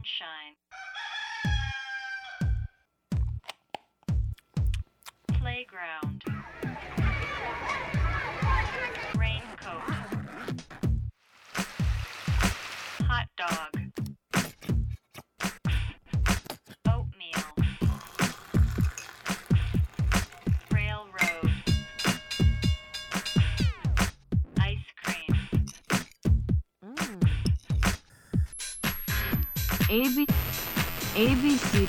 sunshine. Playground. A B A B C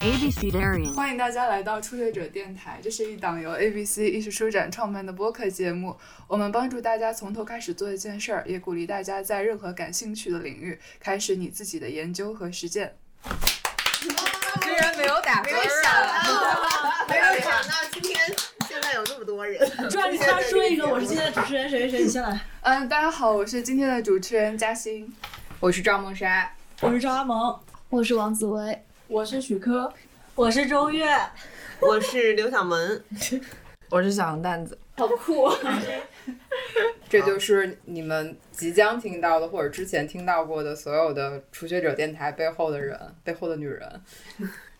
A B C Darian。欢迎大家来到初学者电台，这是一档由 ABC 艺术书展创办的播客节目。我们帮助大家从头开始做一件事儿，也鼓励大家在任何感兴趣的领域开始你自己的研究和实践。居然没有打分没有想啊！到，没有想到今天现在有这么多人。主要你先说一个，我是今天的主持人谁谁谁，你先来。嗯，大家好，我是今天的主持人嘉欣。我是赵梦莎，我是张阿萌，我是王子薇，我是许科，我是周月。我是刘小萌，我是小红蛋子。好酷啊！这就是你们即将听到的，或者之前听到过的所有的初学者电台背后的人，背后的女人。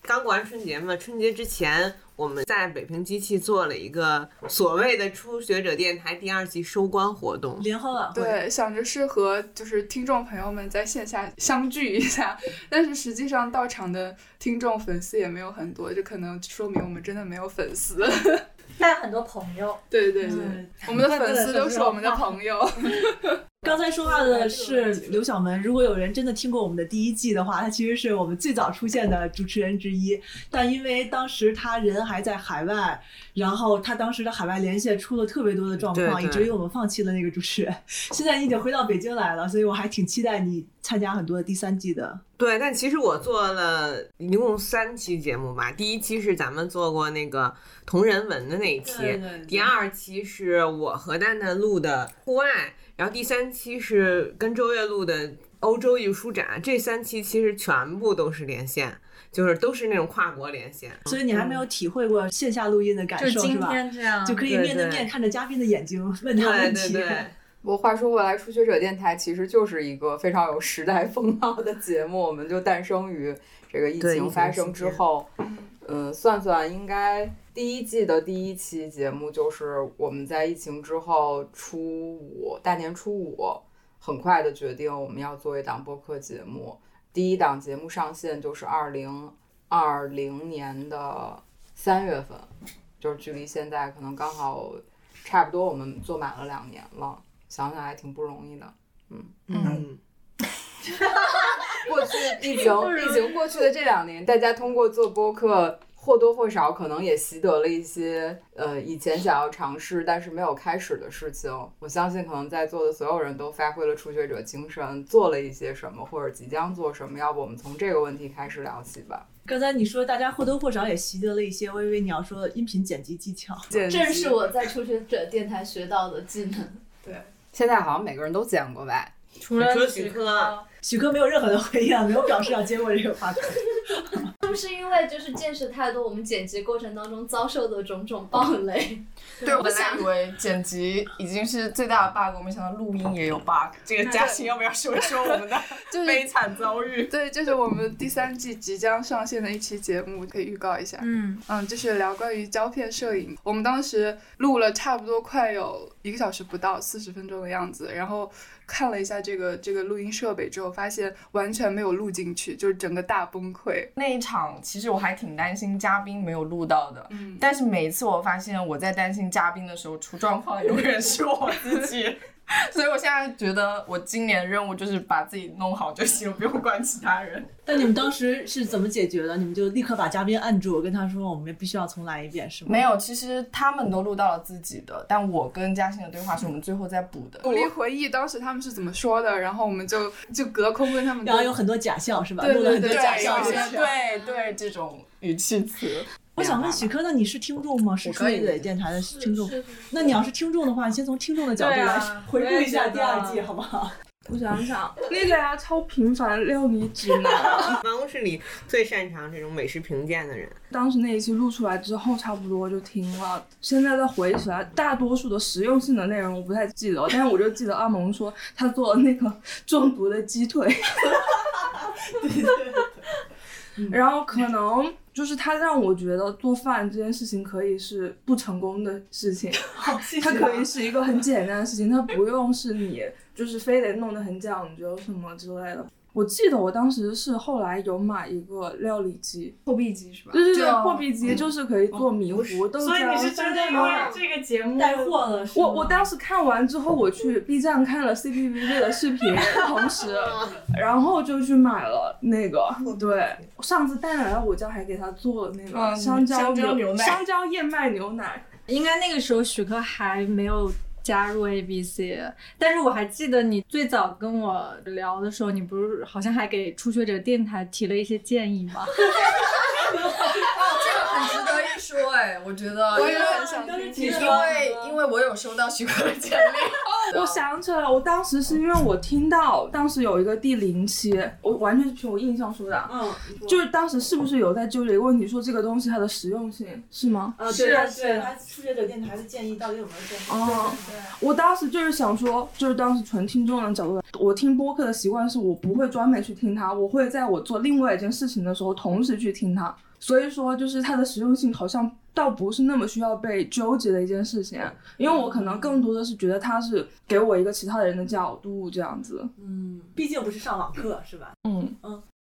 刚过完春节嘛，春节之前我们在北平机器做了一个所谓的初学者电台第二季收官活动。联欢晚会，对，想着是和就是听众朋友们在线下相聚一下，但是实际上到场的听众粉丝也没有很多，这可能说明我们真的没有粉丝。带很多朋友，对对对，嗯我们的粉丝都是我们的朋友。刚才说话的是刘晓萌。如果有人真的听过我们的第一季的话，她其实是我们最早出现的主持人之一。但因为当时她人还在海外，然后她当时的海外连线出了特别多的状况，以至于我们放弃了那个主持人。现在你已经回到北京来了，所以我还挺期待你参加很多第三季的。对，但其实我做了一共三期节目吧。第一期是咱们做过那个同人文的那一期，对对对第二期是我和蛋蛋录的户外，然后第三期是跟周月录的欧洲艺术书展。这三期其实全部都是连线，就是都是那种跨国连线。所以你还没有体会过线下录音的感受，就今是吧？天这样，就可以面对面看着嘉宾的眼睛问他对问题。对对。不过话说回来，初学者电台其实就是一个非常有时代风貌的节目，我们就诞生于这个疫情情发生之后。嗯，算算应该第一季的第一期节目就是我们在疫情之后初五大年初五，很快的决定我们要做一档播客节目。第一档节目上线就是二零二零年的三月份，就是距离现在可能刚好差不多，我们做满了两年了。想想还挺不容易的。嗯嗯，过去疫情 疫情过去的这两年，大家通过做播客，或多或少可能也习得了一些呃以前想要尝试但是没有开始的事情。我相信可能在座的所有人都发挥了初学者精神，做了一些什么或者即将做什么。要不我们从这个问题开始聊起吧。刚才你说大家或多或少也习得了一些，我以为你要说音频剪辑技巧。剪辑这是我在初学者电台学到的技能。对现在好像每个人都剪过吧？除了许科，许科没有任何的回应，没有表示要接过这个话筒。是不是因为就是见识太多，我们剪辑过程当中遭受的种种暴雷？对，我本来以为剪辑已经是最大的 bug，我没想到录音也有 bug。这个嘉 欣要不要说一说我们的就是悲惨遭遇？对，这是我们第三季即将上线的一期节目，可以预告一下。嗯，嗯，就是聊关于胶片摄影。我们当时录了差不多快有一个小时不到，四十分钟的样子。然后看了一下这个这个录音设备之后，发现完全没有录进去，就是整个大崩溃。那一场其实我还挺担心嘉宾没有录到的，嗯，但是每一次我发现我在担心嘉宾的时候出状况，永远是我自己。所以我现在觉得我今年任务就是把自己弄好就行，不用管其他人。但你们当时是怎么解决的？你们就立刻把嘉宾按住，跟他说我们必须要重来一遍，是吗？没有，其实他们都录到了自己的，但我跟嘉欣的对话是我们最后再补的。努力回忆当时他们是怎么说的，然后我们就就隔空跟他们然后有很多假笑是吧？对录了很多对对对，假笑。有一些对对这种语气词。我想问许科，那你是听众吗？是初可以学者电台的听众。那你要是听众的话，你先从听众的角度来回顾一下第二季，好不好？我想想，那个呀，超平凡料理指南。办公室里最擅长这种美食评鉴的人。当时那一期录出来之后，差不多就听了。现在再回忆起来，大多数的实用性的内容我不太记得，但是我就记得阿蒙说他做了那个中毒的鸡腿。对对对然后可能就是他让我觉得做饭这件事情可以是不成功的事情，它啊可以是一个很简单的事情，它不用是你就是非得弄得很讲究什么之类的。我记得我当时是后来有买一个料理机，破壁机是吧？对对对，就破壁机就是可以做米糊、豆浆。所以你是真的因为这个节目带货了是吗？我我当时看完之后，我去 B 站看了 CPVV 的视频，同时，然后就去买了那个。对，上次带来了我家还给他做了那个嗯香蕉香蕉牛奶香蕉燕麦牛奶。应该那个时候许哥还没有加入 ABC，但是我还记得你最早跟我聊的时候，你不是好像还给初学者电台提了一些建议吗？哦，这个很值得一说哎，我觉得，我也很想听因你说为因为我有收到许可的简历，我想起来了，我当时是因为我听到当时有一个第零期，我完全是凭我印象说的啊，嗯，就是当时是不是有在纠结一个问题，说这个东西它的实用性是吗？啊，对啊对他初学者电台的建议到底有没有建议？哦，我当时就是想说，就是当时纯听众的角度，我听播客的习惯是我不会专门去听它，我会在我做另外一件事情的时候同时去听它。所以说，就是它的实用性好像倒不是那么需要被纠结的一件事情，因为我可能更多的是觉得它是给我一个其他人的角度这样子。嗯，毕竟不是上网课是吧？嗯，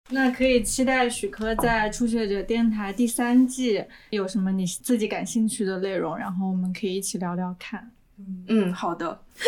那可以期待许科在初学者电台第三季有什么你自己感兴趣的内容，然后我们可以一起聊聊看。嗯，好的。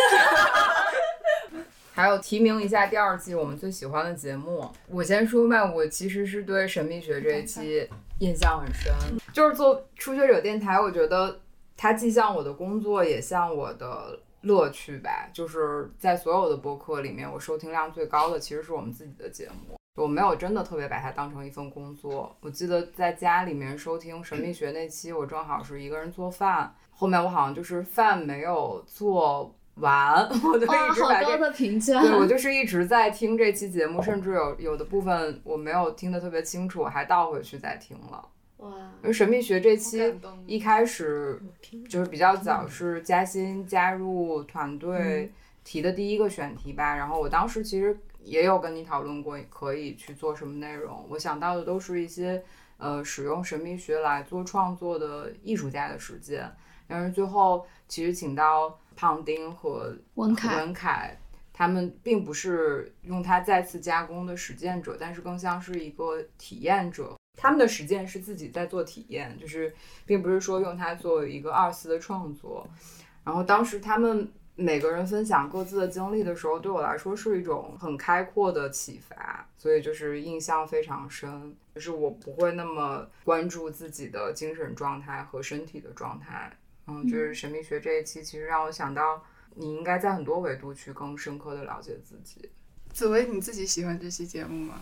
还有提名一下第二季我们最喜欢的节目。我先说吧，我其实是对神秘学这一期印象很深，就是做初学者电台，我觉得它既像我的工作，也像我的乐趣吧。就是在所有的播客里面，我收听量最高的其实是我们自己的节目。我没有真的特别把它当成一份工作。我记得在家里面收听神秘学那期，我正好是一个人做饭，后面我好像就是饭没有做完，我就一直把这的评价对我就是一直在听这期节目，甚至有有的部分我没有听得特别清楚，我还倒回去再听了。哇，因为神秘学这期一开始就是比较早，是嘉欣加入团队提的第一个选题吧。然后我当时其实也有跟你讨论过，可以去做什么内容。我想到的都是一些呃使用神秘学来做创作的艺术家的实践。但是最后其实请到胖丁和文凯文凯，他们并不是用它再次加工的实践者，但是更像是一个体验者。他们的实践是自己在做体验，就是并不是说用它做一个二次的创作。然后当时他们每个人分享各自的经历的时候，对我来说是一种很开阔的启发，所以就是印象非常深。就是我不会那么关注自己的精神状态和身体的状态。嗯，就是神秘学这一期，其实让我想到，你应该在很多维度去更深刻的了解自己。紫薇，你自己喜欢这期节目吗？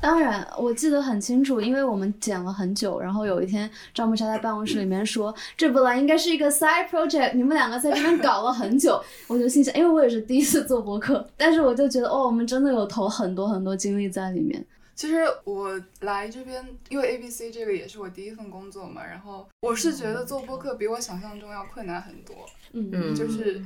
当然，我记得很清楚，因为我们剪了很久，然后有一天赵木莎在办公室里面说，这本来应该是一个 side project，你们两个在这边搞了很久，我就心想，因为我也是第一次做博客，但是我就觉得，哦，我们真的有投很多很多精力在里面。其实我来这边，因为 ABC 这个也是我第一份工作嘛，然后我是觉得做播客比我想象中要困难很多。嗯就是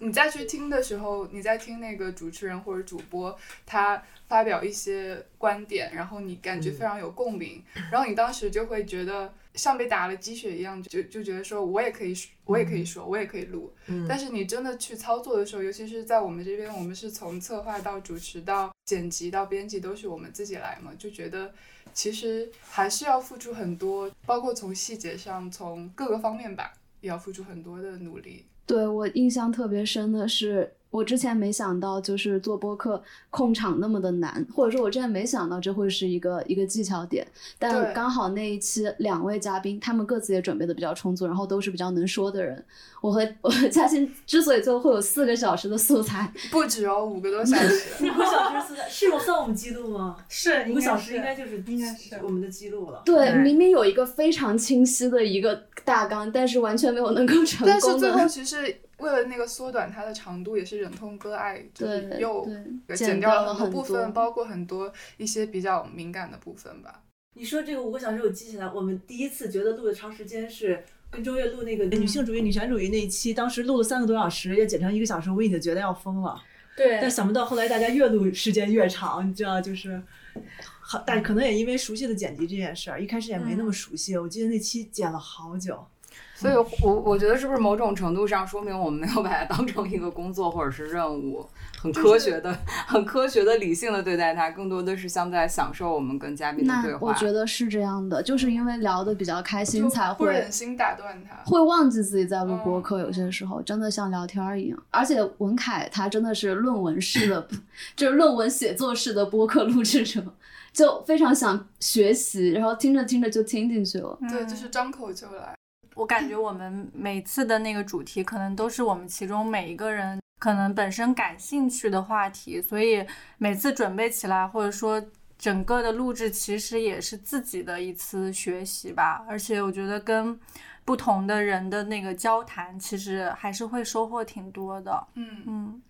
你再去听的时候，你在听那个主持人或者主播他发表一些观点，然后你感觉非常有共鸣，然后你当时就会觉得像被打了鸡血一样，就就觉得说我也可以，我也可以说，我也可以录。但是你真的去操作的时候，尤其是在我们这边，我们是从策划到主持到剪辑到编辑都是我们自己来嘛，就觉得其实还是要付出很多，包括从细节上，从各个方面吧，也要付出很多的努力。对我印象特别深的是，我之前没想到就是做播客控场那么的难，或者说我之前没想到这会是一个一个技巧点，但刚好那一期两位嘉宾他们各自也准备的比较充足，然后都是比较能说的人。我和我和嘉欣之所以最后会有四个小时的素材，不止哦，五个多 小时。五个小时是在是有算我们记录吗？是五个小时应该就是应该是我们的记录了。对，对明明有一个非常清晰的一个大纲，但是完全没有能够成功的。但是最后其实为了那个缩短它的长度，也是忍痛割爱，就是对又剪剪掉了了很很多部分，多包括很多一些比较敏感的部分吧。你说这个五个小时我记起来，我们第一次觉得录的长时间是跟周越录那个女性主义、女权主义那一期，当时录了三个多小时，要剪成一个小时，我已经觉得要疯了。对但想不到后来大家越录时间越长，你知道，就是好，但可能也因为熟悉的剪辑这件事儿，一开始也没那么熟悉。我记得那期剪了好久。所以我，我觉得是不是某种程度上说明我们没有把它当成一个工作或者是任务，很科学的、很科学的、理性的对待它，更多的是像在享受我们跟嘉宾的对话。那我觉得是这样的，就是因为聊的比较开心，才不会忍心打断他。会忘记自己在录播客，有些时候真的像聊天儿一样。而且文凯他真的是论文式的，就是论文写作式的播客录制者，就非常想学习，然后听着听着就听进去了。对，就是张口就来。我感觉我们每次的那个主题，可能都是我们其中每一个人可能本身感兴趣的话题，所以每次准备起来，或者说整个的录制，其实也是自己的一次学习吧。而且我觉得跟不同的人的那个交谈，其实还是会收获挺多的。嗯嗯。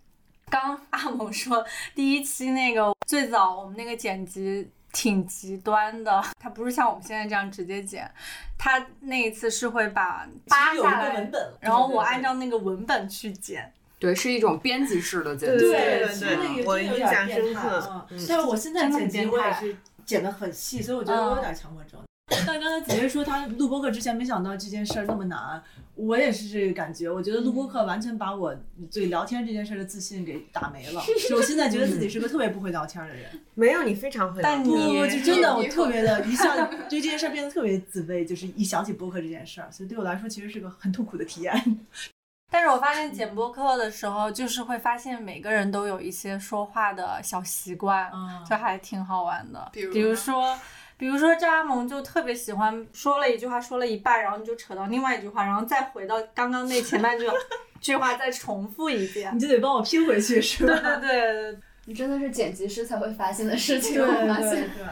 刚阿猛说第一期那个最早我们那个剪辑。挺极端的，他不是像我们现在这样直接剪，他那一次是会把扒下来，然后我按照那个文本去剪。对，是一种编辑式的剪辑。对对对，我印象深刻。但是我现在剪辑我也是剪的很细，所以我觉得我有点强迫症。但刚才子薇说她录播课之前没想到这件事儿那么难，我也是这个感觉。我觉得录播课完全把我对聊天这件事的自信给打没了。就我现在觉得自己是个特别不会聊天的人。没有你非常会，但你我就真的我特别的，一下对这件事变得特别自卑，就是一想起播客这件事儿，所以对我来说其实是个很痛苦的体验。但是我发现剪播客的时候，就是会发现每个人都有一些说话的小习惯，就还挺好玩的。比如说。比如说张阿蒙就特别喜欢说了一句话，说了一半，然后你就扯到另外一句话，然后再回到刚刚那前半句 句话再重复一遍，你就得帮我拼回去，是吧？对对对，你真的是剪辑师才会发现的事情，我发现。对，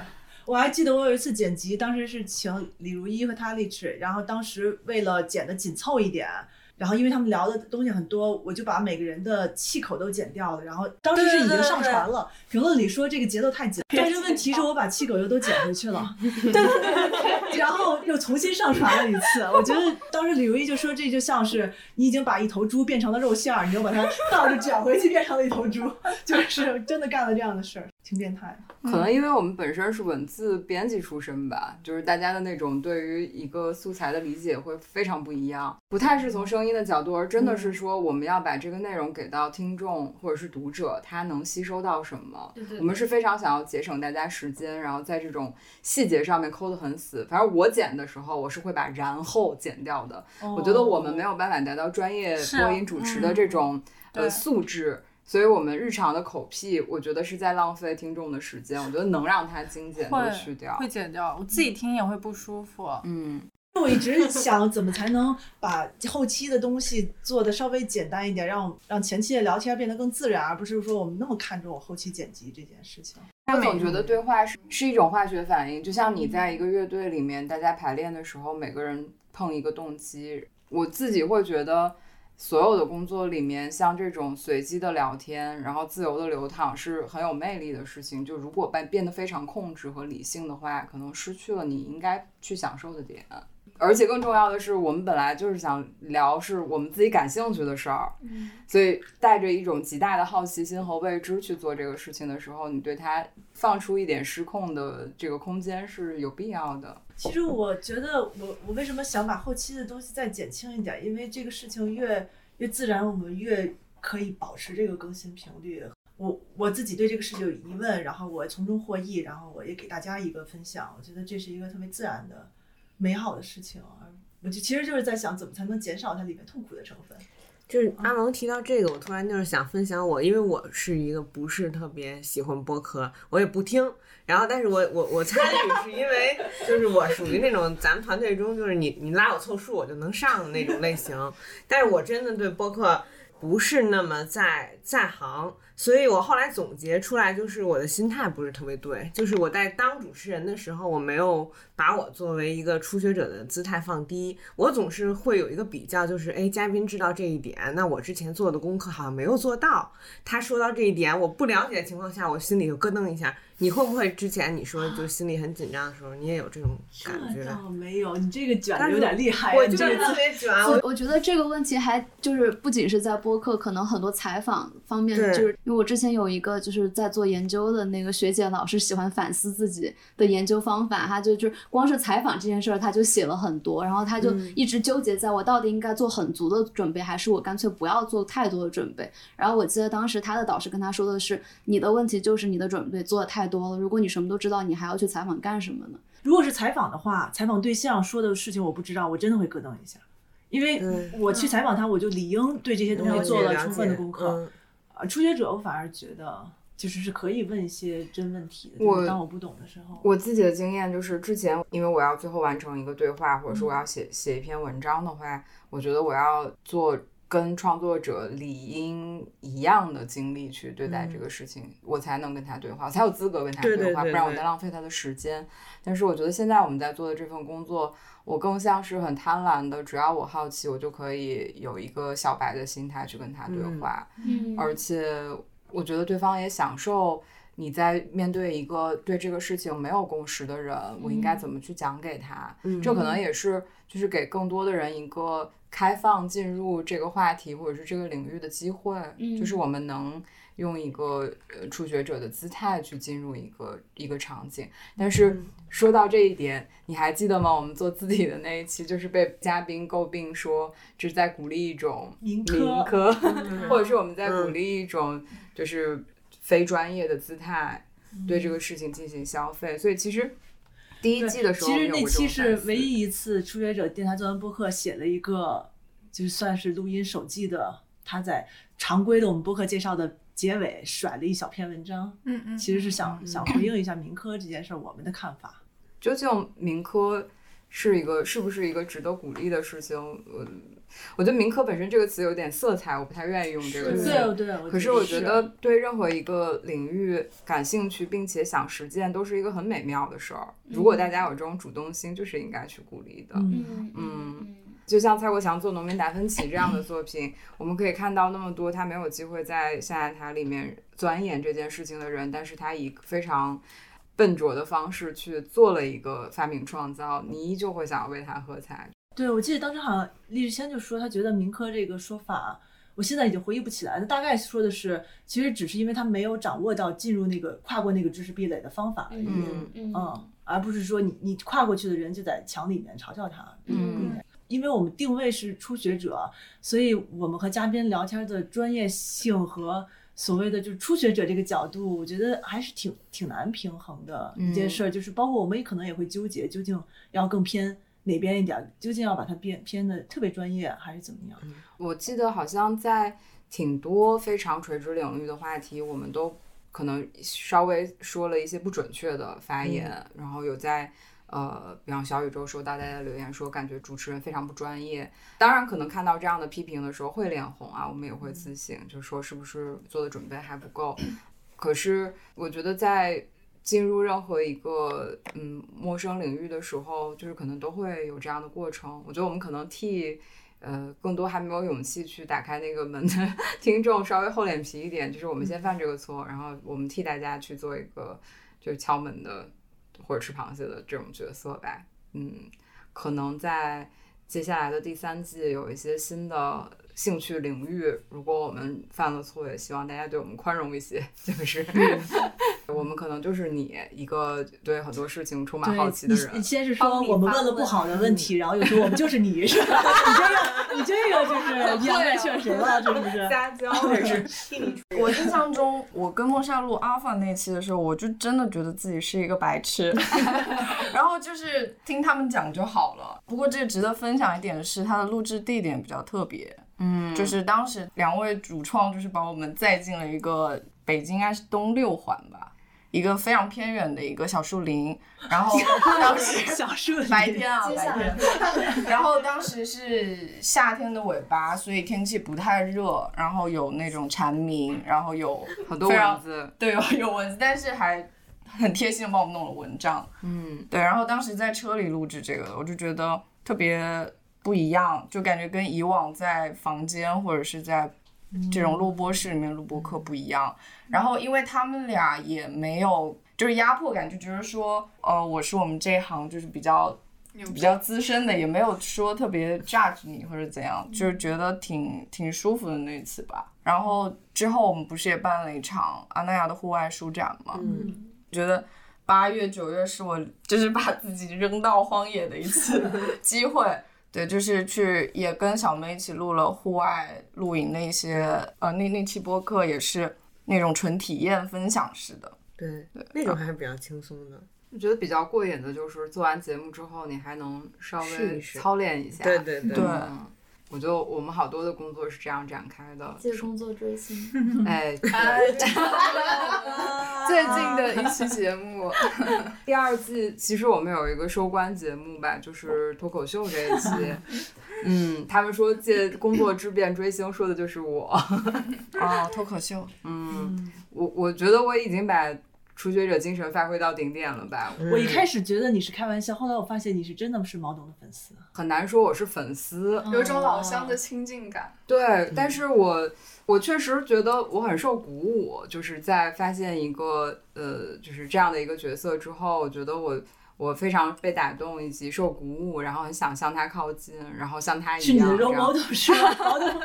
我还记得我有一次剪辑，当时是请李如一和他丽吃，然后当时为了剪的紧凑一点。然后因为他们聊的东西很多，我就把每个人的气口都剪掉了。然后当时是已经上传了，评论里说这个节奏太紧，但是问题是我把气口又都剪回去了，对对对，然后又重新上传了一次。我觉得当时李如意就说这就像是你已经把一头猪变成了肉馅儿，你又把它倒着卷回去变成了一头猪，就是真的干了这样的事儿，挺变态。可能因为我们本身是文字编辑出身吧，就是大家的那种对于一个素材的理解会非常不一样，不太是从声音的角度，而真的是说我们要把这个内容给到听众或者是读者，他能吸收到什么。我们是非常想要节省大家时间，然后在这种细节上面抠得很死。反正我剪的时候，我是会把然后剪掉的。我觉得我们没有办法达到专业播音主持的这种呃素质。所以我们日常的口癖，我觉得是在浪费听众的时间。我觉得能让它精简就去掉，会剪掉。我自己听也会不舒服。嗯，我一直想怎么才能把后期的东西做的稍微简单一点，让让前期的聊天变得更自然，而不是说我们那么看重后期剪辑这件事情。我总觉得对话是是一种化学反应，就像你在一个乐队里面，大家排练的时候，每个人碰一个动机。我自己会觉得。所有的工作里面，像这种随机的聊天，然后自由的流淌，是很有魅力的事情。就如果变变得非常控制和理性的话，可能失去了你应该去享受的点。而且更重要的是，我们本来就是想聊是我们自己感兴趣的事儿，所以带着一种极大的好奇心和未知去做这个事情的时候，你对它放出一点失控的这个空间是有必要的。其实我觉得，我我为什么想把后期的东西再减轻一点？因为这个事情越越自然，我们越可以保持这个更新频率。我我自己对这个事情有疑问，然后我从中获益，然后我也给大家一个分享。我觉得这是一个特别自然的。美好的事情，我就其实就是在想，怎么才能减少它里面痛苦的成分。就是阿蒙提到这个，我突然就是想分享我，因为我是一个不是特别喜欢播客，我也不听。然后，但是我我我参与是因为，就是我属于那种咱们团队中，就是你你拉我凑数我就能上的那种类型。但是我真的对播客不是那么在在行。所以我后来总结出来，就是我的心态不是特别对，就是我在当主持人的时候，我没有把我作为一个初学者的姿态放低，我总是会有一个比较，就是哎，嘉宾知道这一点，那我之前做的功课好像没有做到，他说到这一点，我不了解的情况下，我心里就咯噔一下。你会不会之前你说就心里很紧张的时候，你也有这种感觉？倒没有，你这个卷的有点厉害。我就是特别卷。我我觉得这个问题还就是不仅是在播客，可能很多采访方面就是因为我之前有一个就是在做研究的那个学姐，老是喜欢反思自己的研究方法，她就就光是采访这件事儿，他就写了很多，然后他就嗯一直纠结在我到底应该做很足的准备，还是我干脆不要做太多的准备。然后我记得当时他的导师跟他说的是，你的问题就是你的准备做的太多了，如果你什么都知道，你还要去采访干什么呢？如果是采访的话，采访对象说的事情我不知道，我真的会咯噔一下，因为我去采访他，我就理应对这些东西做了充分的功课。嗯啊，初学者我反而觉得就是是可以问一些真问题的，我当我不懂的时候，我自己的经验就是，之前因为我要最后完成一个对话，或者说我嗯。要写写一篇文章的话，我觉得我要做跟创作者理应一样的经历去对待这个事情，我才能跟他对话，我才有资格跟他对对话，对对不然我在浪费他的时间。但是我觉得现在我们在做的这份工作，我更像是很贪婪的，只要我好奇，我就可以有一个小白的心态去跟他对嗯。话。嗯。而且我觉得对方也享受你在面对一个对这个事情没有共识的人，我应该怎么去讲给他。嗯。这可能。也是就是给更多的人一个开放进入这个话题或者是这个领域的机会，嗯就是我们能。用一个呃初学者的姿态去进入一个一个场景，但是说到这一点，你还记得吗？我们做字体的那一期，就是被嘉宾诟病说这是在鼓励一种民科民科，嗯或者是我们在鼓励一种就是非专业的姿态对这个事情进行消费。所以其实第一季的时候，其实那期是唯一一次初学者电台做完播客写了一个，就算是录音手记的，他在常规的我们播客介绍的结尾甩了一小篇文章，嗯嗯，其实是想想回应一下民科这件事儿我们的看法。究竟民科是一个是不是一个值得鼓励的事情？我，我觉得民科本身这个词有点色彩，我不太愿意用这个词。对对，可是我觉得对任何一个领域感兴趣，并且想实践，都是一个很美妙的事儿。如果大家有这种主动心，就是应该去鼓励的。嗯嗯嗯就像蔡国强做《农民达芬奇》这样的作品，我们可以看到那么多他没有机会在象牙塔里面钻研这件事情的人，但是他以非常笨拙的方式去做了一个发明创造，你依旧会想要为他喝彩。对，我记得当时好像李志谦就说，他觉得民科这个说法，我现在已经回忆不起来了。大概说的是，其实只是因为他没有掌握到进入那个跨过那个知识壁垒的方法而已。嗯嗯嗯，而不是说你你跨过去的人就在墙里面嘲笑他。嗯，因为我们定位是初学者，所以我们和嘉宾聊天的专业性和所谓的就是初学者这个角度，我觉得还是挺挺难平衡的一件事儿。就是包括我们也可能也会纠结，究竟要更偏哪边一点儿，究竟要把它变偏的特别专业，还是怎么样？我记得好像在挺多非常垂直领域的话题，我们都可能稍微说了一些不准确的发言，然后有在呃，比方小宇宙收到大家的留言说，感觉主持人非常不专业。当然，可能看到这样的批评的时候会脸红啊，我们也会自省，就是说是不是做的准备还不够。可是我觉得在进入任何一个嗯陌生领域的时候，就是可能都会有这样的过程。我觉得我们可能替呃更多还没有勇气去打开那个门的听众稍微厚脸皮一点，就是我们先犯这个错，然后我们替大家去做一个就是敲门的或者吃螃蟹的这种角色吧。嗯，可能在接下来的第三季有一些新的兴趣领域，如果我们犯了错，也希望大家对我们宽容一些。就是 我们可能就是你一个对很多事情充满好奇的人你你。先是说我们问了不好的问题，然后又说我们就是你，是吧？你这个你这个就是两面劝谁了，是不是？撒娇 我印象中，我跟莫夏录 Alpha 那期的时候，我就真的觉得自己是一个白痴，然后就是听他们讲就好了。不过这个值得分享一点的是，它的录制地点比较特别，嗯，就是当时两位主创就是把我们载进了一个北京应该是东六环吧，一个非常偏远的一个小树林，然后当 时小树林 白天啊白天，然后当时是夏天的尾巴，所以天气不太热，然后有那种蝉鸣，然后有很多蚊子，对有有蚊子，但是还很贴心的帮我们弄了蚊帐。嗯对，然后当时在车里录制这个，我就觉得特别不一样，就感觉跟以往在房间或者是在这种录播室里面录播课不一样。然后因为他们俩也没有就是压迫感，就觉得说，呃，我是我们这一行就是比较比较资深的，也没有说特别 judge 你或者怎样，就是觉得挺挺舒服的那一次吧。然后之后我们不是也办了一场阿那亚的户外书展嘛，嗯，觉得八月九月是我就是把自己扔到荒野的一次 机会。对，就是去也跟小梅一起录了户外露营的一些呃那那期播客也是那种纯体验分享式的。对，那种还是比较轻松的。我觉得比较过瘾的就是做完节目之后，你还能稍微试一试操练一下。对对对对嗯我觉得我们好多的工作是这样展开的。借工作追星 哎，最近的一期节目，第二季其实我们有一个收官节目吧，就是脱口秀这一期。嗯，他们说借工作之便追星，说的就是我。哦，脱口秀，嗯，我我觉得我已经把初学者精神发挥到顶点了吧。我一开始觉得你是开玩笑，后来我发现你是真的是毛董的粉丝。很难说我是粉丝，有一种老乡的亲近感。对，但是我我确实觉得我很受鼓舞，就是在发现一个呃，就是这样的一个角色之后，我觉得我我非常被打动，以及受鼓舞，然后很想向他靠近，然后像他一样。是你的这 role 样 model 是吗？毛董，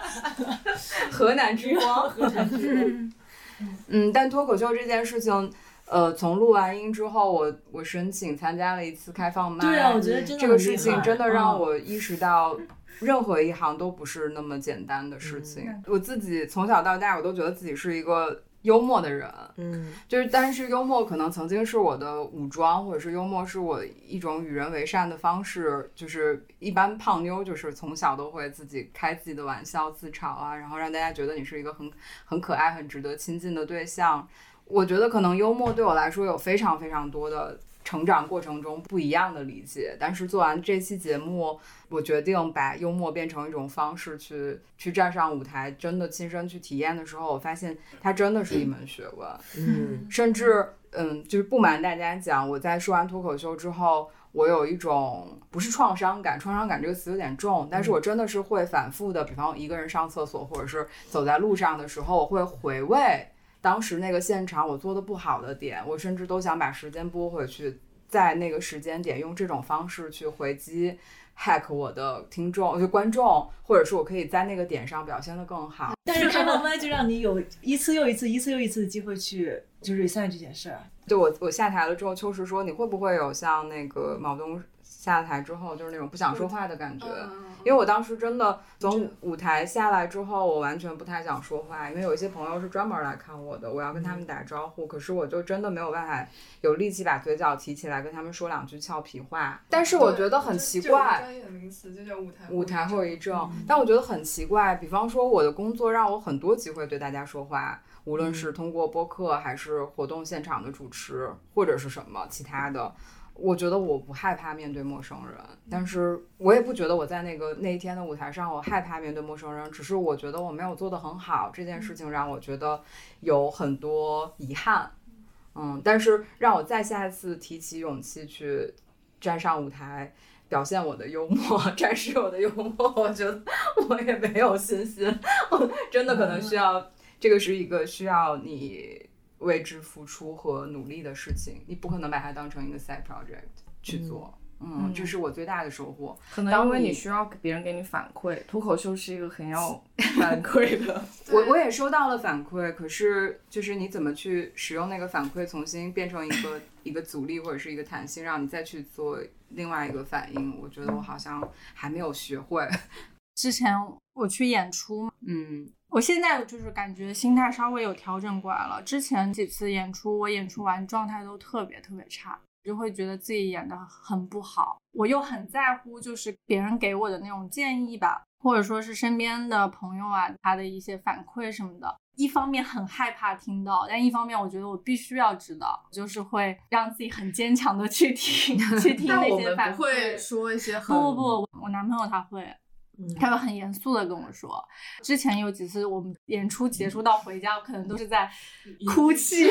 河南之光。河南之光。嗯，但脱口秀这件事情，呃，从录完音之后，我我申请参加了一次开放麦。对啊，我觉得真的这个事情真的让嗯我意识到，任何一行都不是那么简单的事情。我自己从小到大，我都觉得自己是一个幽默的人，嗯，就是但是幽默可能曾经是我的武装，或者是幽默是我一种与人为善的方式。就是一般胖妞就是从小都会自己开自己的玩笑、自嘲啊，然后让大家觉得你是一个很很可爱、很值得亲近的对象。我觉得可能幽默对我来说有非常非常多的成长过程中不一样的理解，但是做完这期节目，我决定把幽默变成一种方式去去站上舞台，真的亲身去体验的时候，我发现它真的是一门学问。嗯，甚至嗯，就是不瞒大家讲，我在说完脱口秀之后，我有一种不是创伤感，创伤感这个词有点重，但是我真的是会反复的，比方一个人上厕所，或者是走在路上的时候，我会回味当时那个现场我做的不好的点，我甚至都想把时间拨回去，在那个时间点用这种方式去回击。hack 我的听众，就观众，或者说我可以在那个点上表现的更好。但是开放麦就让你有一次又一次、一次又一次的机会去就是 resign 这件事儿。就我我下台了之后，秋实说你会不会有像那个毛东下台之后就是那种不想说话的感觉？因为我当时真的从舞台下来之后，我完全不太想说话，因为有一些朋友是专门来看我的，我要跟他们打招呼，可是我就真的没有办法有力气把嘴角提起来跟他们说两句俏皮话。但是我觉得很奇怪，专业的名词就叫舞台舞台后遗症。嗯但我觉得很奇怪，比方说我的工作让我很多机会对大家说话，无论是通过播客还是活动现场的主持，或者是什么其他的。我觉得我不害怕面对陌生人，但是我也不觉得我在那个那一天的舞台上我害怕面对陌生人，只是我觉得我没有做得很好，这件事情让我觉得有很多遗憾。嗯，但是让我再下一次提起勇气去站上舞台，表现我的幽默，展示我的幽默，我觉得 我也没有信心，我 真的可能需要，这个是一个需要你为之付出和努力的事情，你不可能把它当成一个 side project 去做。嗯，这是我最大的收获。可能因为你需要别人给你反馈，脱口秀是一个很要 反馈的。我我也收到了反馈，可是就是你怎么去使用那个反馈，重新变成一个一个阻力或者是一个弹性，让你再去做另外一个反应，我觉得我好像还没有学会。之前我去演出嘛，嗯，我现在就是感觉心态稍微有调整过来了。之前几次演出，我演出完状态都特别特别差，就会觉得自己演的很不好。我又很在乎，就是别人给我的那种建议吧，或者说是身边的朋友啊，他的一些反馈什么的。一方面很害怕听到，但一方面我觉得我必须要知道，就是会让自己很坚强的去听，去听那些反馈。们不会说一些很不不不，我男朋友他会。他会很严肃的跟我说，之前有几次我们演出结束到回家，我可能都是在哭泣，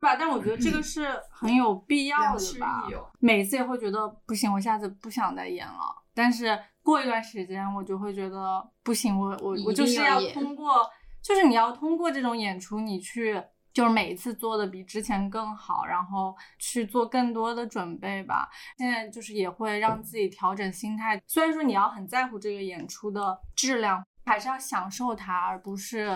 吧？但我觉得这个是很有必要的吧。每次也会觉得不行，我下次不想再演了。但是过一段时间，我就会觉得不行，我我一我就是要通过，就是你要通过这种演出，你去就是每一次做的比之前更好，然后去做更多的准备吧。现在就是也会让自己调整心态，虽然说你要很在乎这个演出的质量，还是要享受它，而不是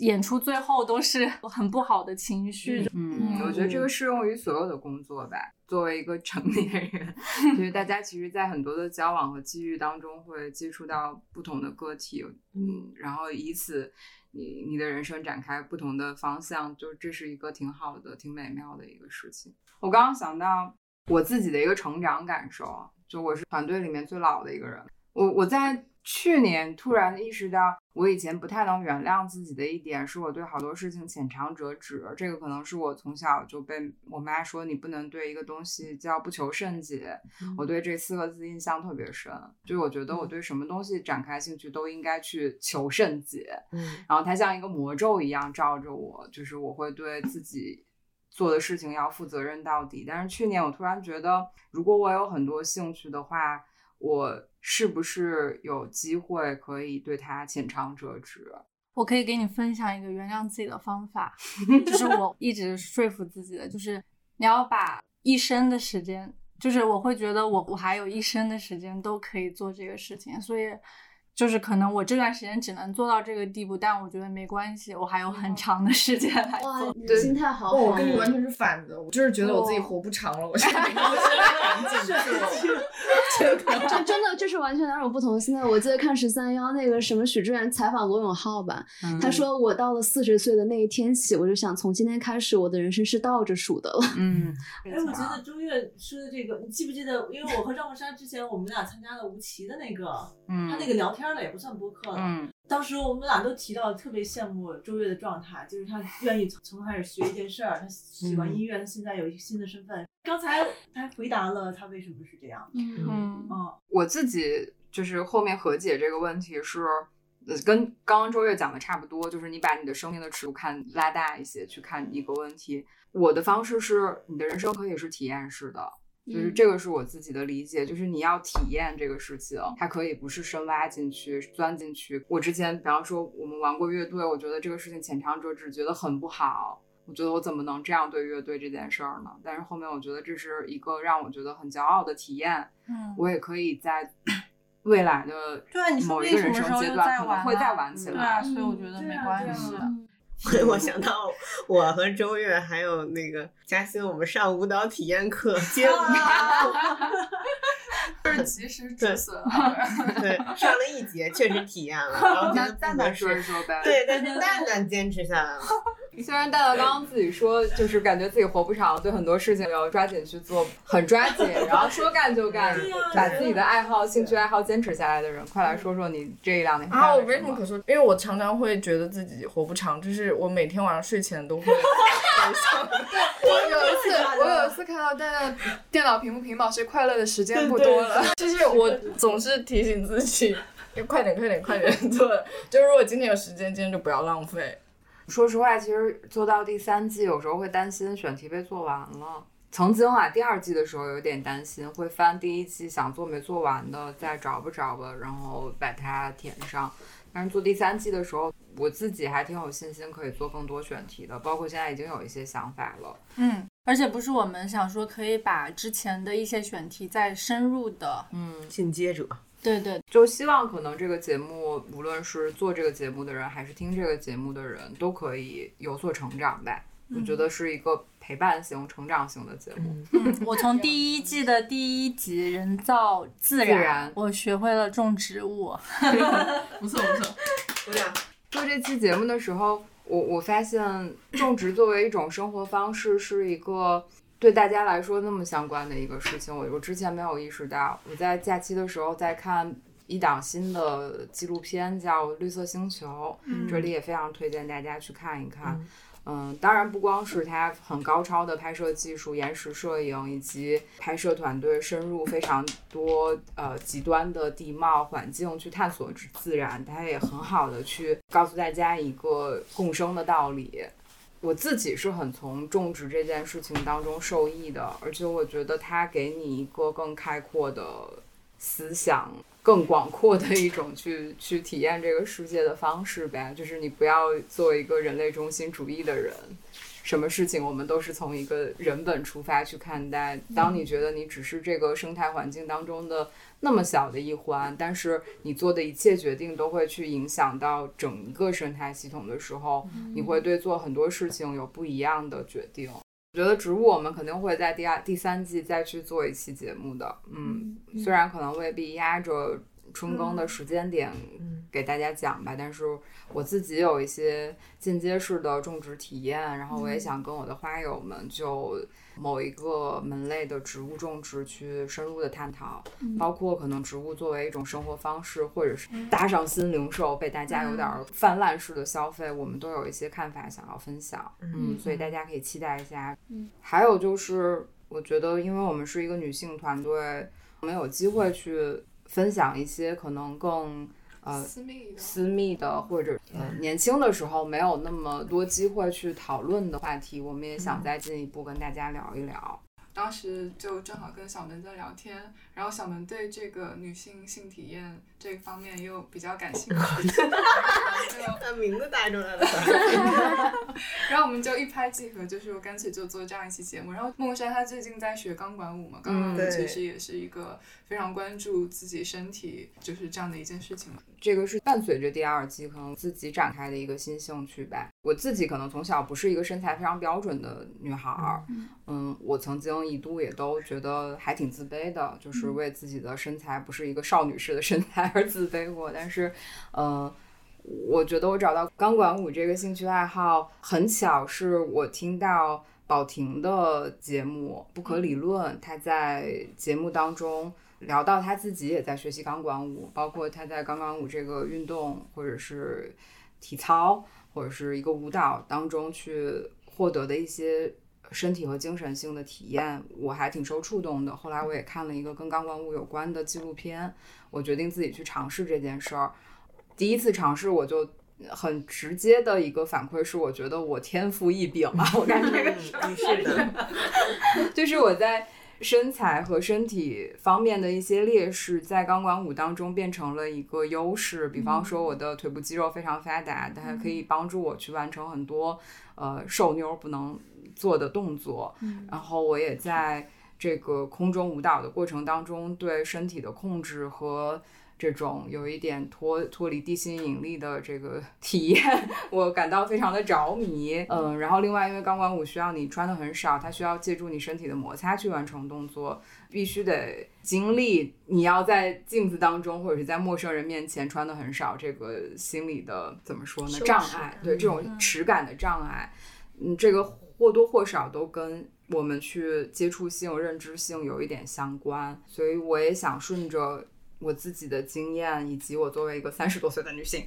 演出最后都是 很不好的情绪。嗯，我觉得这个适用于所有的工作吧。作为一个成年人，就是大家其实，在很多的交往和机遇当中，会接触到不同的个体，嗯，然后以此。你你的人生展开不同的方向，就这是一个挺好的、挺美妙的一个事情。我刚刚想到我自己的一个成长感受，就我是团队里面最老的一个人，我我在。去年突然意识到，我以前不太能原谅自己的一点，是我对好多事情浅尝辄止。这个可能是我从小就被我妈说，你不能对一个东西叫不求甚解。我对这四个字印象特别深，就是我觉得我对什么东西展开兴趣都应该去求甚解。嗯，然后它像一个魔咒一样罩着我，就是我会对自己做的事情要负责任到底。但是去年我突然觉得，如果我有很多兴趣的话，我是不是有机会可以对他浅尝辄止？我可以给你分享一个原谅自己的方法，就是我一直说服自己的，就是你要把一生的时间，就是我会觉得我我还有一生的时间都可以做这个事情，所以。就是可能我这段时间只能做到这个地步，但我觉得没关系，我还有很长的时间来做。对，心态好。我跟你完全是反的，我就是觉得我自己活不长了。我现在赶紧做。这个真的就是完全两种不同的心态。我记得看十三幺那个什么许志远采访罗永浩吧，他说我到了四十岁的那一天起，我就想从今天开始，我的人生是倒着数的了。嗯。哎，我觉得周越说的这个，你记不记得？因为我和赵本山之前我们俩参加了吴奇的那个，嗯，他那个聊天。了也不算播客了。嗯，当时我们俩都提到特别羡慕周越的状态，就是他愿意从从头开始学一件事儿，他喜欢音乐，他现在有一个新的身份。刚才他回答了他为什么是这样。嗯嗯，我自己就是后面和解这个问题是，跟刚刚周越讲的差不多，就是你把你的生命的尺度看拉大一些去看一个问题。我的方式是，你的人生可以是体验式的。就是这个是我自己的理解，就是你要体验这个事情，它可以不是深挖进去、钻进去。我之前比方说我们玩过乐队，我觉得这个事情浅尝辄止，觉得很不好。我觉得我怎么能这样对乐队这件事儿呢？但是后面我觉得这是一个让我觉得很骄傲的体验。嗯，我也可以在 未来的某一个人生阶段可能会再玩起来。对啊，所以我觉得没关系。我想到我和周月还有那个嘉欣，我们上舞蹈体验课接舞，就是及时止损。对，上了一节确实体验了，然后那蛋蛋说一说呗。对，但是蛋蛋坚持下来了。虽然大大刚刚自己说，就是感觉自己活不长，对很多事情要抓紧去做，很抓紧，然后说干就干，把自己的爱好、兴趣爱好坚持下来的人，快来说说你这一两年。啊，我没什么可说，因为我常常会觉得自己活不长，就是我每天晚上睡前都会想。对，我有一次，我有一次看到蛋蛋电脑屏幕屏保，是快乐的时间不多了。就是我总是提醒自己，快点，快点，快点做。就是如果今天有时间，今天就不要浪费。说实话，其实做到第三季，有时候会担心选题被做完了。曾经啊，第二季的时候有点担心，会翻第一季想做没做完的，再找吧找吧，然后把它填上。但是做第三季的时候，我自己还挺有信心可以做更多选题的，包括现在已经有一些想法了。嗯，而且不是我们想说可以把之前的一些选题再深入的，嗯，进阶者。对对，就希望可能这个节目，无论是做这个节目的人，还是听这个节目的人，都可以有所成长吧。我觉得是一个陪伴型、成长型的节目。嗯，我从第一季的第一集《人造自然》，我学会了种植物。不 错不错。我俩做这期节目的时候，我我发现种植作为一种生活方式，是一个。对大家来说那么相关的一个事情，我我之前没有意识到。我在假期的时候在看一档新的纪录片，叫《绿色星球》，这里也非常推荐大家去看一看。嗯，当然不光是它很高超的拍摄技术、延时摄影，以及拍摄团队深入非常多呃极端的地貌环境去探索自然，它也很好的去告诉大家一个共生的道理。我自己是很从种植这件事情当中受益的，而且我觉得它给你一个更开阔的思想、更广阔的一种去去体验这个世界的方式呗。就是你不要做一个人类中心主义的人，什么事情我们都是从一个人本出发去看待。当你觉得你只是这个生态环境当中的那么小的一环，但是你做的一切决定都会去影响到整个生态系统的时候，你会对做很多事情有不一样的决定。我觉得植物我们肯定会在第二、第三季再去做一期节目的，嗯，虽然可能未必压着春耕的时间点给大家讲吧，但是我自己有一些进阶式的种植体验，然后我也想跟我的花友们就某一个门类的植物种植去深入的探讨，包括可能植物作为一种生活方式，或者是搭上新零售被大家有点儿泛滥式的消费，我们都有一些看法想要分享，嗯，所以大家可以期待一下。嗯，还有就是，我觉得因为我们是一个女性团队，我们有机会去分享一些可能更呃私密的私密的或者呃年轻的时候没有那么多机会去讨论的话题，我们也想再进一步跟大家聊一聊。当时就正好跟小门在聊天，然后小门对这个女性性体验这方面又比较感兴趣，然后就那名字带出来了。然后我们就一拍即合，就是我干脆就做这样一期节目。然后梦珊她最近在学钢管舞嘛，钢管舞其实也是一个非常关注自己身体就是这样的一件事情嘛。这个是伴随着第二季可能自己展开的一个新兴趣吧。我自己可能从小不是一个身材非常标准的女孩儿，嗯，我曾经一度也都觉得还挺自卑的，就是为自己的身材不是一个少女式的身材而 自卑过。但是，呃，我觉得我找到钢管舞这个兴趣爱好，很巧是我听到宝婷的节目《不可理论》，她在节目当中聊到她自己也在学习钢管舞，包括她在钢管舞这个运动或者是体操或者是一个舞蹈当中去获得的一些身体和精神性的体验，我还挺受触动的。后来我也看了一个跟钢管舞有关的纪录片，我决定自己去尝试这件事儿。第一次尝试我就。很直接的一个反馈是，我觉得我天赋异禀啊！我干这个事儿，嗯是的，就是我在身材和身体方面的一些劣势，在钢管舞当中变成了一个优势。比方说，我的腿部肌肉非常发达，它可以帮助我去完成很多呃瘦妞不能做的动作。然后我也在这个空中舞蹈的过程当中，对身体的控制和这种有一点脱脱离地心引力的这个 体验，我感到非常的着迷。嗯，然后另外，因为钢管舞需要你穿的很少，它需要借助你身体的摩擦去完成动作，必须得经历你要在镜子当中或者是在陌生人面前穿的很少这个心理的怎么说呢障碍，对这种耻感的障碍，嗯，这个或多或少都跟我们去接触性、认知性有一点相关，所以我也想顺着我自己的经验，以及我作为一个三十多岁的女性，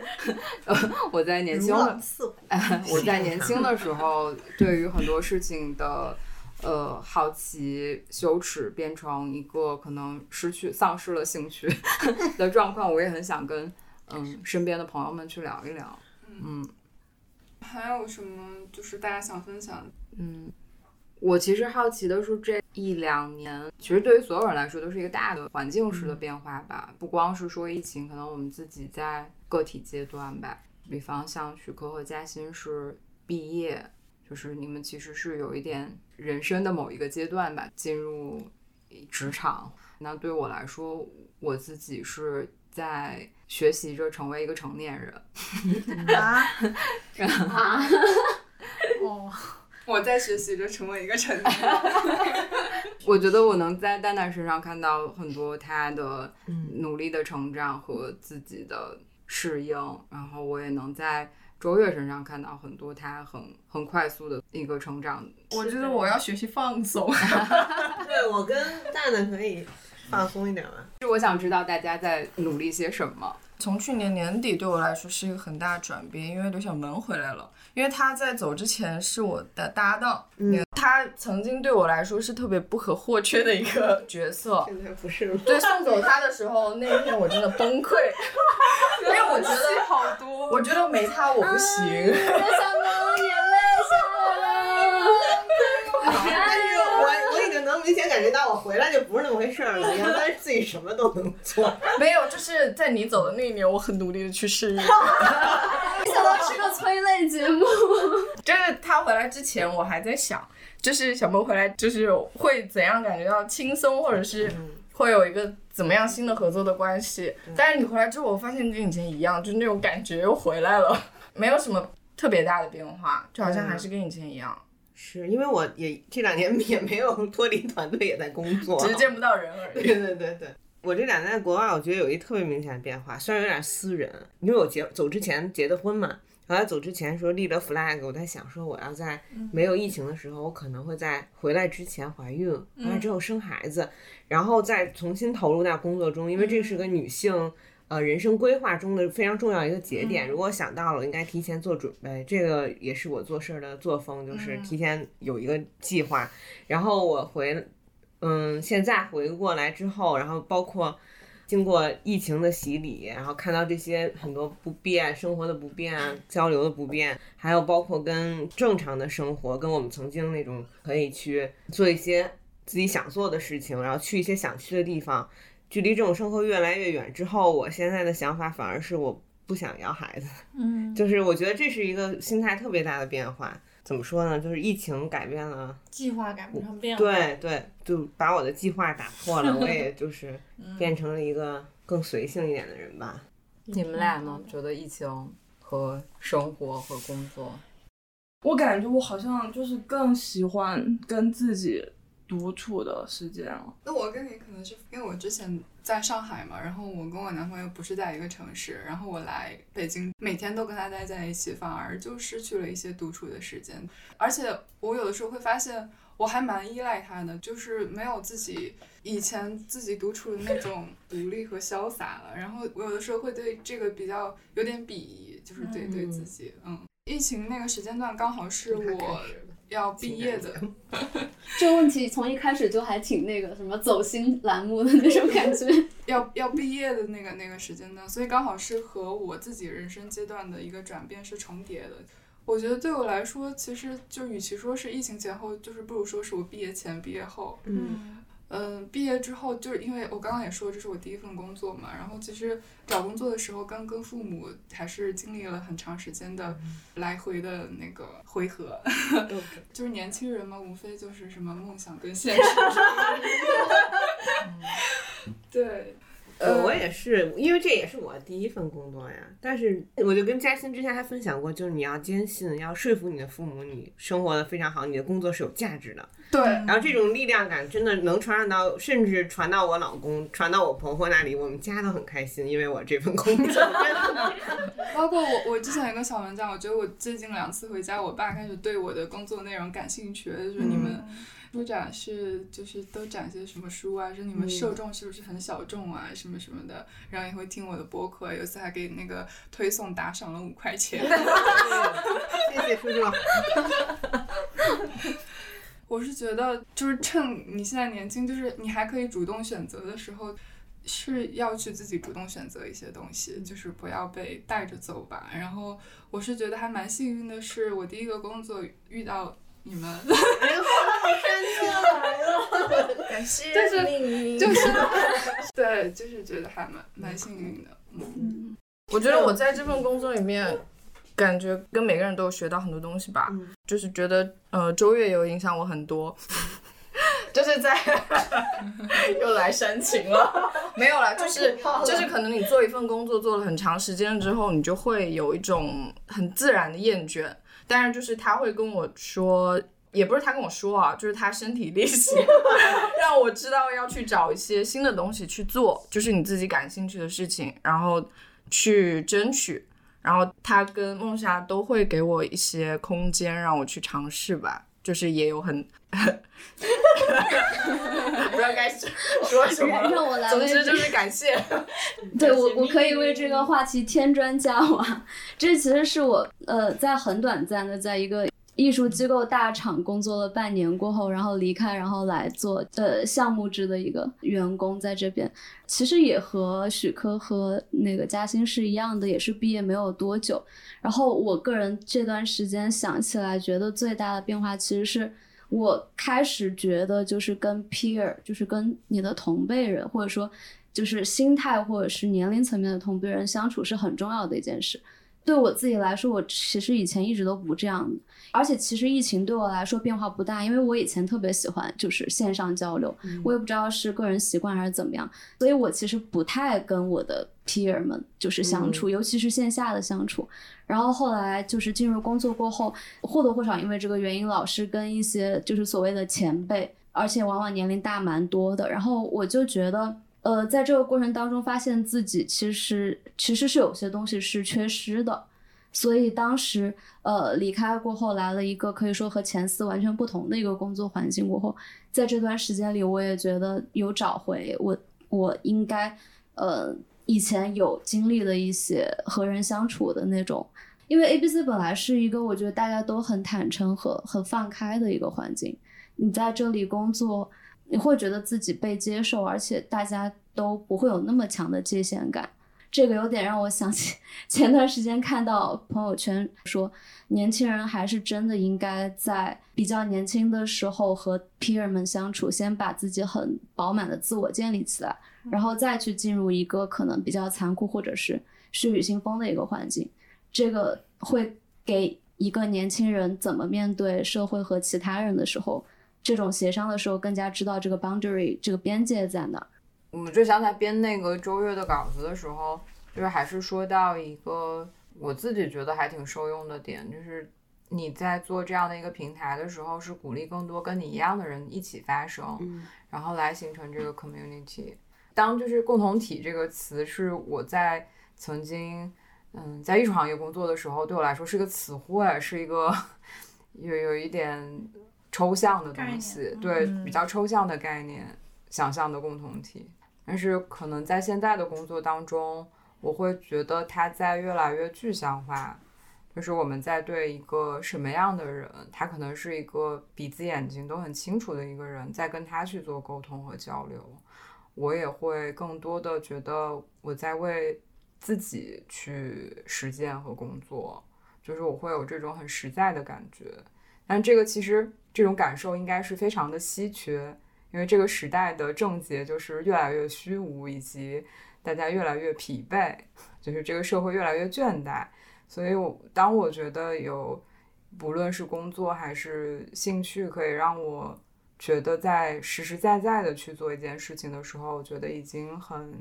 呃我在年轻。我在年轻的时候，对于很多事情的呃好奇、羞耻，变成一个可能失去、丧失了兴趣 的状况，我也很想跟嗯身边的朋友们去聊一聊。嗯还有什么就是大家想分享的？嗯，我其实好奇的是，这一两年，其实对于所有人来说都是一个大的环境式的变化吧。不光是说疫情，可能我们自己在个体阶段吧，比方像许科和嘉欣是毕业，就是你们其实是有一点人生的某一个阶段吧，进入职场。那对我来说，我自己是在学习着成为一个成年人。啊，啊，哦，我在学习着成为一个成年人。我觉得我能在蛋蛋身上看到很多他的努力的成长和自己的适应，然后我也能在周月身上看到很多他很很快速的一个成长。我觉得我要学习放松。对我跟蛋蛋可以放松一点嘛。就我想知道大家在努力些什么。从去年年底对我来说是一个很大的转变，因为刘小萌回来了。因为他在走之前是我的搭档，嗯，他曾经对我来说是特别不可或缺的一个角色。现在不是了。对，送走他的时候，那一天我真的崩溃，因为我觉得好多，我觉得没他我不行。刘小萌眼泪下来了。但是我我已经能明显感觉到，我回来就不是那么回事儿了。原来自己什么都能做。没有，就是在你走的那一年，我很努力的去适应。没 想到是个催泪节目。就是他回来之前，我还在想，就是小波回来就是会怎样感觉到轻松，或者是会有一个怎么样新的合作的关系。但是你回来之后，我发现跟以前一样，就是那种感觉又回来了，没有什么特别大的变化，就好像还是跟以前一样，是因为我也这两年也没有脱离团队，也在工作，只是见不到人而已。对对对对，我这两年在国外，我觉得有一特别明显的变化，虽然有点私人，因为我结走之前结的婚嘛，后来走之前说立了 flag，我在想说我要在没有疫情的时候，我可能会在回来之前怀孕，回来之后生孩子，然后再重新投入到工作中，因为这是个女性。呃，人生规划中的非常重要一个节点，如果想到了，应该提前做准备。这个也是我做事儿的作风，就是提前有一个计划。然后我回，嗯，现在回过来之后，然后包括经过疫情的洗礼，然后看到这些很多不便，生活的不便啊，交流的不便，还有包括跟正常的生活，跟我们曾经那种可以去做一些自己想做的事情，然后去一些想去的地方。距离这种生活越来越远之后，我现在的想法反而是我不想要孩子，嗯，就是我觉得这是一个心态特别大的变化。怎么说呢？就是疫情改变了，计划赶不上变化。对对，就把我的计划打破了，我也就 是变成了一个更随性一点的人吧。你们俩呢？觉得疫情和生活和工作，我感觉我好像就是更喜欢跟自己独处的时间了。那我跟你可能是因为我之前在上海嘛，然后我跟我男朋友不是在一个城市，然后我来北京，每天都跟他待在一起，反而就失去了一些独处的时间。而且我有的时候会发现，我还蛮依赖他的，就是没有自己以前自己独处的那种独立和潇洒了。然后我有的时候会对这个比较有点鄙夷，就是对对自己，嗯。疫情那个时间段刚好是我要 毕业的，这个问题从一开始就还挺那个什么走心栏目的那种感觉。要要毕业的那个那个时间段，所以刚好是和我自己人生阶段的一个转变是重叠的。我觉得对我来说，其实就与其说是疫情前后，就是不如说是我毕业前、毕业后。嗯嗯，毕业之后就是因为我刚刚也说这是我第一份工作嘛，然后其实找工作的时候跟跟父母还是经历了很长时间的来回的那个回合，就是年轻人嘛，无非就是什么梦想跟现实。对，呃，我也是，因为这也是我第一份工作呀。但是我就跟嘉欣之前还分享过，就是你要坚信，要说服你的父母，你生活的非常好，你的工作是有价值的。对，然后这种力量感真的能传染到，甚至传到我老公、传到我婆婆那里，我们家都很开心，因为我这份工作。包括我，我之前也跟小文讲，我觉得我最近两次回家，我爸开始对我的工作内容感兴趣了，就是你们书展是就是都展些什么书啊，说你们受众是不是很小众啊，什么什么的，然后也会听我的播客，有一次还给那个推送打赏了五块钱。谢谢叔叔。我是觉得，就是趁你现在年轻，就是你还可以主动选择的时候，是要去自己主动选择一些东西，就是不要被带着走吧。然后我是觉得还蛮幸运的是，我第一个工作遇到你们，感谢就是命运就是对，就是觉得还蛮蛮幸运的。嗯，我觉得我在这份工作里面，感觉跟每个人都有学到很多东西吧。就是觉得，呃，周月有影响我很多。就是在 又来煽情了，没有啦，就是就是可能你做一份工作做了很长时间之后，你就会有一种很自然的厌倦。但是就是他会跟我说，也不是他跟我说啊，就是他身体力行，让我知道要去找一些新的东西去做，就是你自己感兴趣的事情，然后去争取。然后他跟梦夏都会给我一些空间让我去尝试吧，就是也有很，不知道该说什么了，让我来总之就是感谢。对我，我可以为这个话题添砖加瓦。这其实是我呃，在很短暂的在一个艺术机构大厂工作了半年过后，然后离开，然后来做呃项目制的一个员工，在这边其实也和许科和那个嘉欣是一样的，也是毕业没有多久。然后我个人这段时间想起来，觉得最大的变化其实是。我开始觉得，就是跟 peer，就是跟你的同辈人，或者说就是心态或者是年龄层面的同辈人相处是很重要的一件事。对我自己来说，我其实以前一直都不这样的，而且其实疫情对我来说变化不大，因为我以前特别喜欢就是线上交流，我也不知道是个人习惯还是怎么样，所以我其实不太跟我的 peer 们就是相处，尤其是线下的相处。然后后来就是进入工作过后，或多或少因为这个原因，老是跟一些就是所谓的前辈，而且往往年龄大蛮多的，然后我就觉得。呃，在这个过程当中，发现自己其实其实是有些东西是缺失的，所以当时呃离开过后，来了一个可以说和前司完全不同的一个工作环境过后，在这段时间里，我也觉得有找回我我应该呃以前有经历的一些和人相处的那种，因为 A B C 本来是一个我觉得大家都很坦诚和很放开的一个环境，你在这里工作。你会觉得自己被接受，而且大家都不会有那么强的界限感。这个有点让我想起前段时间看到朋友圈说，年轻人还是真的应该在比较年轻的时候和 peer 们相处，先把自己很饱满的自我建立起来，然后再去进入一个可能比较残酷或者是血雨腥风的一个环境。这个会给一个年轻人怎么面对社会和其他人的时候。这种协商的时候，更加知道这个 boundary 这个边界在哪。我就想起来编那个周月的稿子的时候，就是还是说到一个我自己觉得还挺受用的点，就是你在做这样的一个平台的时候，是鼓励更多跟你一样的人一起发声，然后来形成这个 community。当就是共同体这个词是我在曾经嗯在艺术行业工作的时候，对我来说是个词汇，是一个有有一点。抽象的东西，对比较抽象的概念，想象的共同体。但是可能在现在的工作当中，我会觉得它在越来越具象化。就是我们在对一个什么样的人，他可能是一个鼻子眼睛都很清楚的一个人，在跟他去做沟通和交流。我也会更多的觉得我在为自己去实践和工作，就是我会有这种很实在的感觉。但这个其实。这种感受应该是非常的稀缺，因为这个时代的症结就是越来越虚无，以及大家越来越疲惫，就是这个社会越来越倦怠。所以，我当我觉得有不论是工作还是兴趣可以让我觉得在实实在在的去做一件事情的时候，我觉得已经很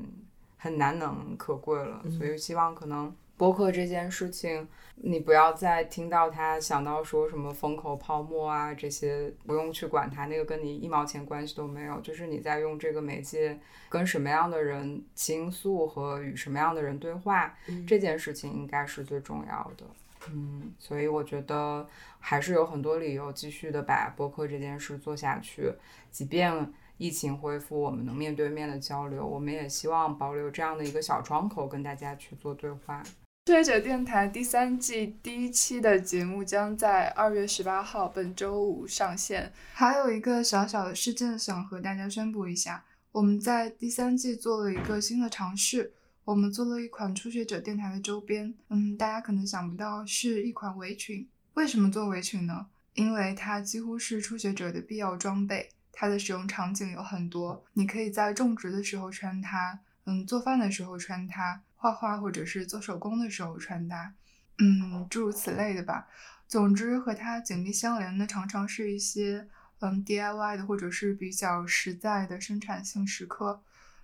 很难能可贵了。所以，希望可能。播客这件事情，你不要再听到他想到说什么风口泡沫啊这些，不用去管他，那个跟你一毛钱关系都没有。就是你在用这个媒介跟什么样的人倾诉和与什么样的人对话，这件事情应该是最重要的。嗯，所以我觉得还是有很多理由继续的把播客这件事做下去，即便疫情恢复，我们能面对面的交流，我们也希望保留这样的一个小窗口，跟大家去做对话。初学者电台第三季第一期的节目将在二月十八号本周五上线。还有一个小小的事件想和大家宣布一下，我们在第三季做了一个新的尝试，我们做了一款初学者电台的周边。嗯，大家可能想不到是一款围裙。为什么做围裙呢？因为它几乎是初学者的必要装备。它的使用场景有很多，你可以在种植的时候穿它，嗯，做饭的时候穿它。画画或者是做手工的时候穿搭，嗯，诸如此类的吧。总之，和它紧密相连的常常是一些嗯 DIY 的或者是比较实在的生产性时刻。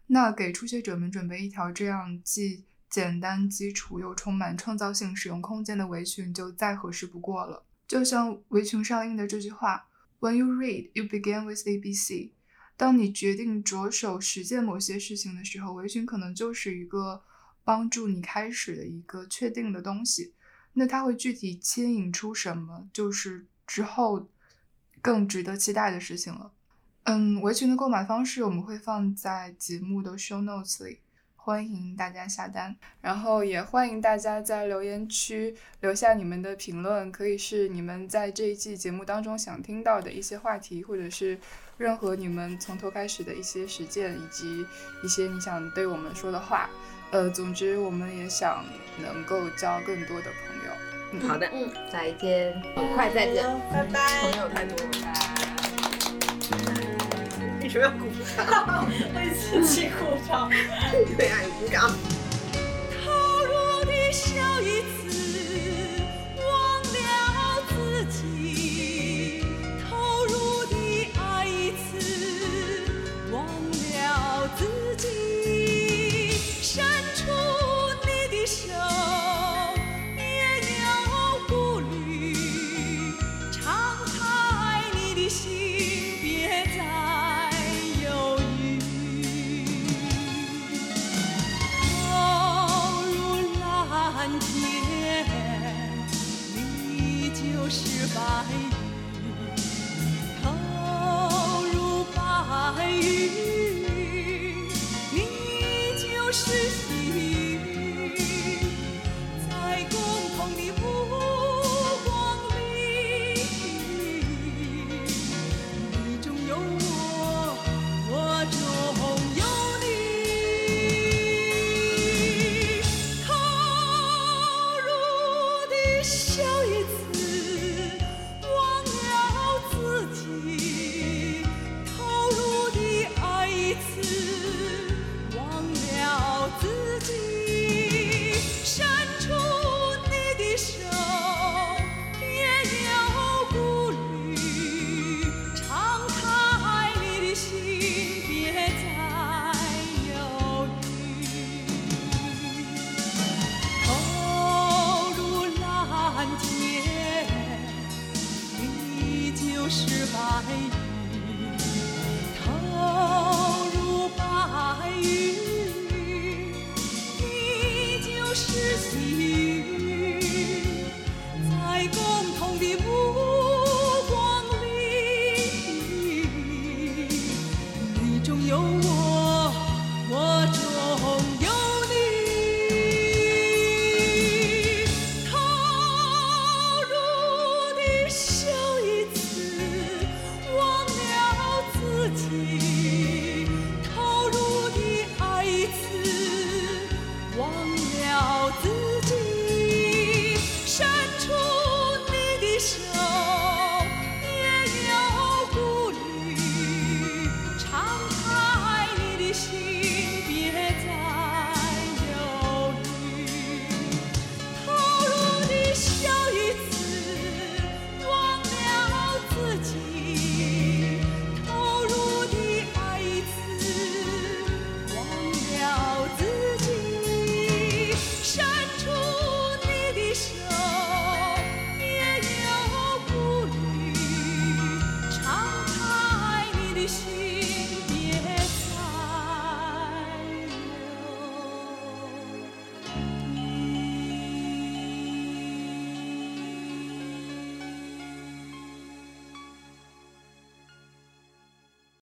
那给初学者们准备一条这样既简单基础又充满创造性使用空间的围裙就再合适不过了。就像围裙上印的这句话：“When you read, you begin with ABC。”当你决定着手实践某些事情的时候，围裙可能就是一个。帮助你开始的一个确定的东西，那它会具体牵引出什么，就是之后更值得期待的事情了。嗯，围裙的购买方式我们会放在节目的 show notes 里，欢迎大家下单，然后也欢迎大家在留言区留下你们的评论，可以是你们在这一季节目当中想听到的一些话题，或者是任何你们从头开始的一些实践，以及一些你想对我们说的话。呃，总之，我们也想能够交更多的朋友。嗯，好的，嗯，再见，很快再见，拜拜。朋友太多了，为什么要鼓掌？为自己鼓掌。为爱，鼓掌。